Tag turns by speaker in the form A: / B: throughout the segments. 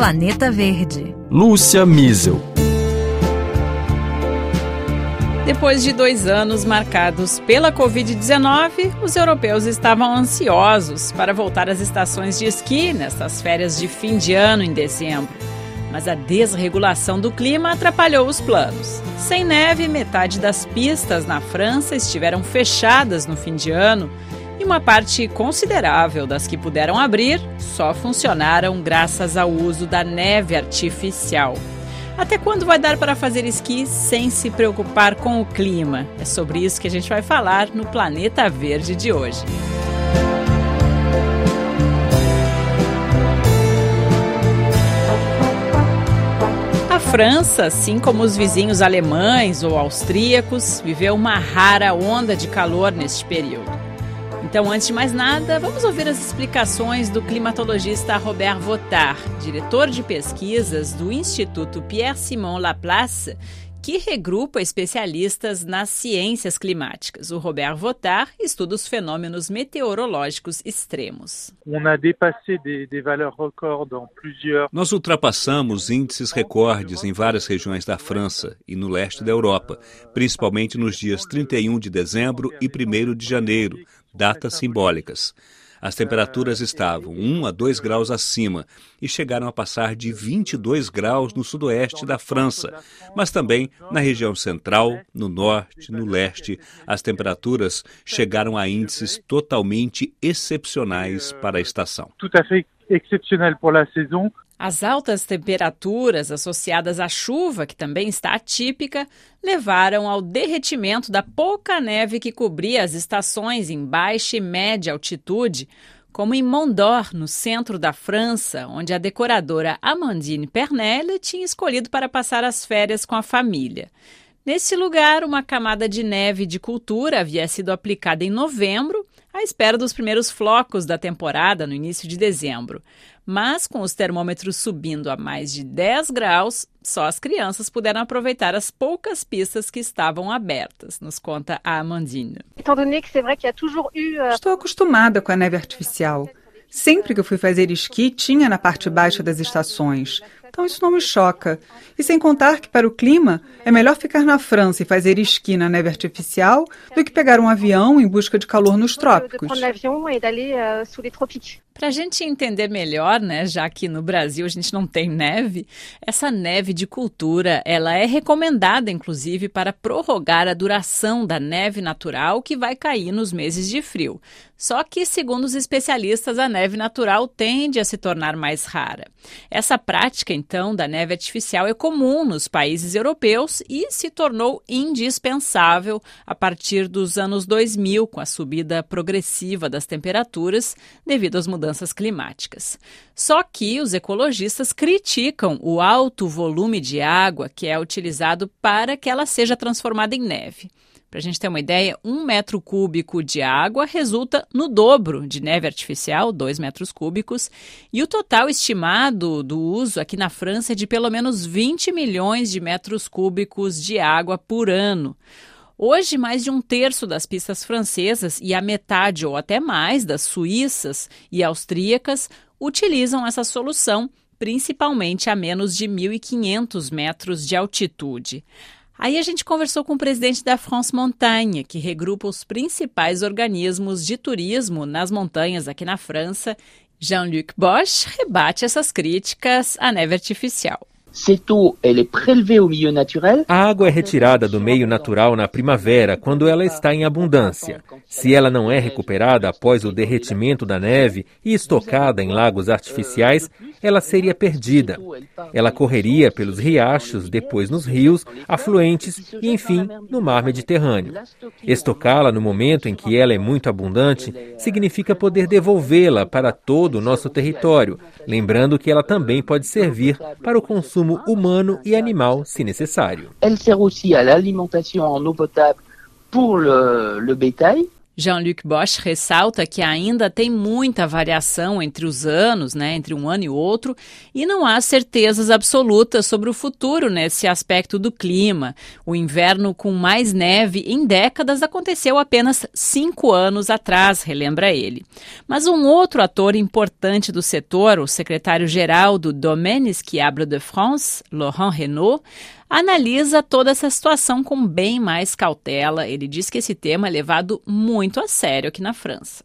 A: Planeta Verde.
B: Lúcia Miesel.
C: Depois de dois anos marcados pela Covid-19, os europeus estavam ansiosos para voltar às estações de esqui nestas férias de fim de ano em dezembro. Mas a desregulação do clima atrapalhou os planos. Sem neve, metade das pistas na França estiveram fechadas no fim de ano e uma parte considerável das que puderam abrir só funcionaram graças ao uso da neve artificial. Até quando vai dar para fazer esqui sem se preocupar com o clima? É sobre isso que a gente vai falar no Planeta Verde de hoje. A França, assim como os vizinhos alemães ou austríacos, viveu uma rara onda de calor neste período. Então, antes de mais nada, vamos ouvir as explicações do climatologista Robert Votard, diretor de pesquisas do Instituto Pierre-Simon Laplace, que regrupa especialistas nas ciências climáticas. O Robert Votard estuda os fenômenos meteorológicos extremos.
D: Nós ultrapassamos índices recordes em várias regiões da França e no leste da Europa, principalmente nos dias 31 de dezembro e 1 de janeiro, datas simbólicas. As temperaturas estavam 1 a 2 graus acima e chegaram a passar de 22 graus no sudoeste da França, mas também na região central, no norte, no leste. As temperaturas chegaram a índices totalmente excepcionais para a estação.
C: As altas temperaturas associadas à chuva, que também está atípica, levaram ao derretimento da pouca neve que cobria as estações em baixa e média altitude, como em Mondor, no centro da França, onde a decoradora Amandine Pernelle tinha escolhido para passar as férias com a família. Nesse lugar, uma camada de neve de cultura havia sido aplicada em novembro, à espera dos primeiros flocos da temporada no início de dezembro. Mas com os termômetros subindo a mais de 10 graus, só as crianças puderam aproveitar as poucas pistas que estavam abertas, nos conta a Amandine.
E: Euh, Estou acostumada com a neve artificial. Sempre que eu fui fazer esqui, tinha na parte baixa das estações. Então isso não me choca. E sem contar que, para o clima, é melhor ficar na França e fazer esqui na neve artificial do que pegar um avião em busca de calor nos trópicos.
C: Para a gente entender melhor, né, já que no Brasil a gente não tem neve, essa neve de cultura, ela é recomendada inclusive para prorrogar a duração da neve natural que vai cair nos meses de frio. Só que, segundo os especialistas, a neve natural tende a se tornar mais rara. Essa prática, então, da neve artificial é comum nos países europeus e se tornou indispensável a partir dos anos 2000, com a subida progressiva das temperaturas devido às mudanças mudanças climáticas. Só que os ecologistas criticam o alto volume de água que é utilizado para que ela seja transformada em neve. Para a gente ter uma ideia, um metro cúbico de água resulta no dobro de neve artificial, 2 metros cúbicos, e o total estimado do uso aqui na França é de pelo menos 20 milhões de metros cúbicos de água por ano. Hoje, mais de um terço das pistas francesas e a metade ou até mais das suíças e austríacas utilizam essa solução, principalmente a menos de 1.500 metros de altitude. Aí a gente conversou com o presidente da France Montagne, que regrupa os principais organismos de turismo nas montanhas aqui na França. Jean-Luc Bosch rebate essas críticas à neve artificial.
F: A água é retirada do meio natural na primavera, quando ela está em abundância. Se ela não é recuperada após o derretimento da neve e estocada em lagos artificiais, ela seria perdida. Ela correria pelos riachos, depois nos rios, afluentes e, enfim, no mar Mediterrâneo. Estocá-la no momento em que ela é muito abundante significa poder devolvê-la para todo o nosso território, lembrando que ela também pode servir para o consumo humano e animal, se necessário.
G: Elle sert aussi à l'alimentation en eau potable pour le, le bétail
C: Jean-Luc Bosch ressalta que ainda tem muita variação entre os anos, né, entre um ano e outro, e não há certezas absolutas sobre o futuro nesse aspecto do clima. O inverno com mais neve em décadas aconteceu apenas cinco anos atrás, relembra ele. Mas um outro ator importante do setor, o secretário-geral do Domaine Skiable de France, Laurent Renault, analisa toda essa situação com bem mais cautela. Ele diz que esse tema é levado muito a sério aqui na França.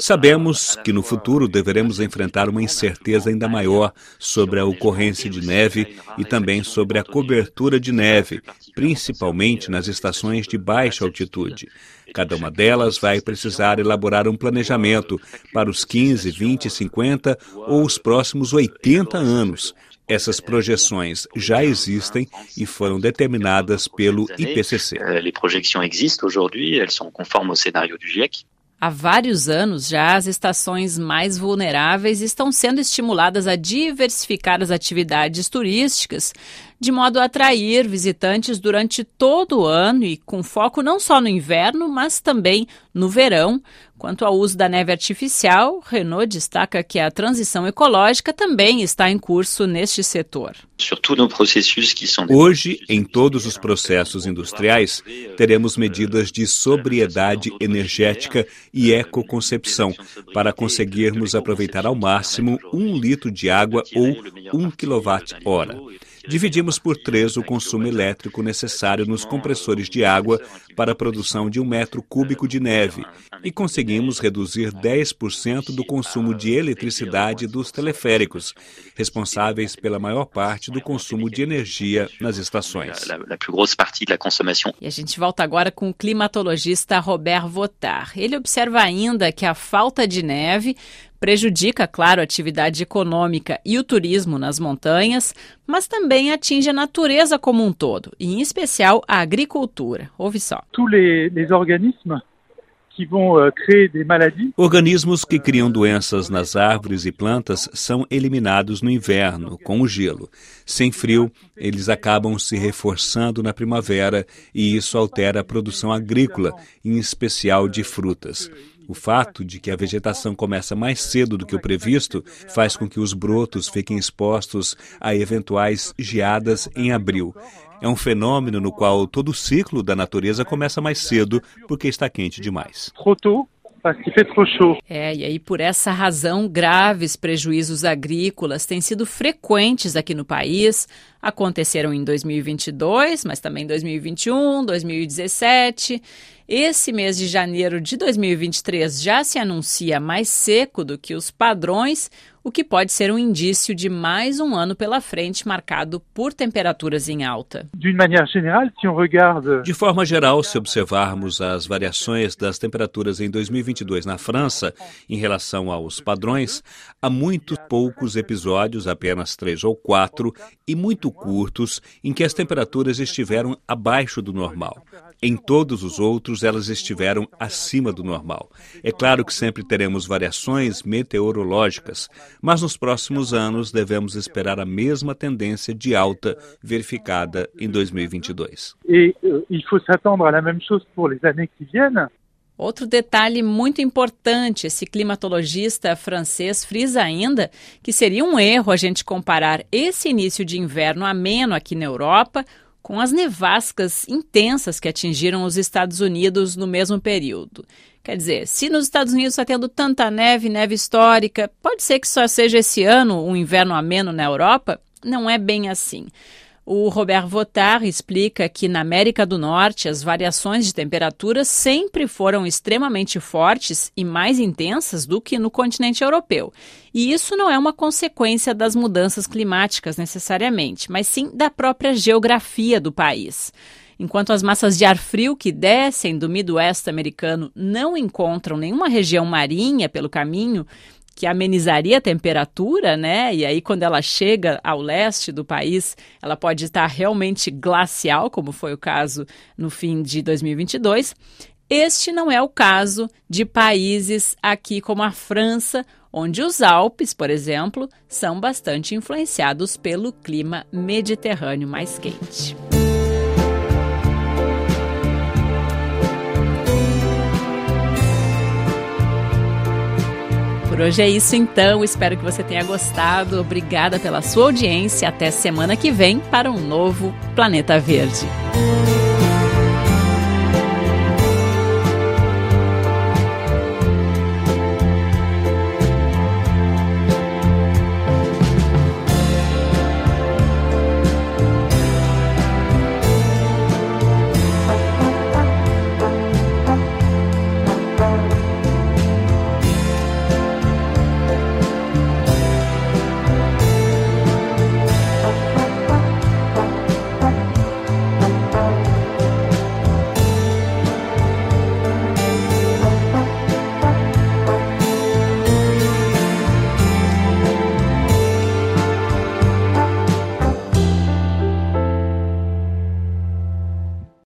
D: Sabemos que no futuro deveremos enfrentar uma incerteza ainda maior sobre a ocorrência de neve e também sobre a cobertura de neve, principalmente nas estações de baixa altitude. Cada uma delas vai precisar elaborar um planejamento para os 15, 20, 50 ou os próximos 80 anos. Essas projeções já existem e foram determinadas pelo IPCC.
A: Les projections existent aujourd'hui, elles sont conformes au scénario du GIEC.
C: Há vários anos já, as estações mais vulneráveis estão sendo estimuladas a diversificar as atividades turísticas, de modo a atrair visitantes durante todo o ano e com foco não só no inverno, mas também no verão. Quanto ao uso da neve artificial, Renault destaca que a transição ecológica também está em curso neste setor.
D: Hoje, em todos os processos industriais, teremos medidas de sobriedade energética e ecoconcepção para conseguirmos aproveitar ao máximo um litro de água ou um quilowatt-hora. Dividimos por três o consumo elétrico necessário nos compressores de água para a produção de um metro cúbico de neve e conseguimos reduzir 10% do consumo de eletricidade dos teleféricos, responsáveis pela maior parte do consumo de energia nas estações.
C: E a gente volta agora com o climatologista Robert Votar. Ele observa ainda que a falta de neve prejudica, claro, a atividade econômica e o turismo nas montanhas, mas também atinge a natureza como um todo, e em especial a agricultura. Ouve só.
B: Les, les organismes euh,
D: Organismos que criam doenças nas árvores e plantas são eliminados no inverno, com o gelo. Sem frio, eles acabam se reforçando na primavera e isso altera a produção agrícola, em especial de frutas. O fato de que a vegetação começa mais cedo do que o previsto faz com que os brotos fiquem expostos a eventuais geadas em abril. É um fenômeno no qual todo o ciclo da natureza começa mais cedo porque está quente demais.
C: É, e aí por essa razão, graves prejuízos agrícolas têm sido frequentes aqui no país. Aconteceram em 2022, mas também em 2021, 2017. Esse mês de janeiro de 2023 já se anuncia mais seco do que os padrões, o que pode ser um indício de mais um ano pela frente marcado por temperaturas em alta.
D: De forma geral, se observarmos as variações das temperaturas em 2022 na França em relação aos padrões, há muito poucos episódios, apenas três ou quatro, e muito curtos, em que as temperaturas estiveram abaixo do normal. Em todos os outros, elas estiveram acima do normal. É claro que sempre teremos variações meteorológicas, mas nos próximos anos devemos esperar a mesma tendência de alta verificada em 2022.
B: E il faut s'attendre à la même chose pour les années qui viennent.
C: Outro detalhe muito importante: esse climatologista francês frisa ainda que seria um erro a gente comparar esse início de inverno ameno aqui na Europa com as nevascas intensas que atingiram os Estados Unidos no mesmo período. Quer dizer, se nos Estados Unidos está tendo tanta neve, neve histórica, pode ser que só seja esse ano um inverno ameno na Europa? Não é bem assim. O Robert Votar explica que na América do Norte as variações de temperatura sempre foram extremamente fortes e mais intensas do que no continente europeu. E isso não é uma consequência das mudanças climáticas necessariamente, mas sim da própria geografia do país. Enquanto as massas de ar frio que descem do Midwest americano não encontram nenhuma região marinha pelo caminho, que amenizaria a temperatura, né? E aí, quando ela chega ao leste do país, ela pode estar realmente glacial, como foi o caso no fim de 2022. Este não é o caso de países aqui como a França, onde os Alpes, por exemplo, são bastante influenciados pelo clima mediterrâneo mais quente. Por hoje é isso então, espero que você tenha gostado. Obrigada pela sua audiência. Até semana que vem para um novo Planeta Verde.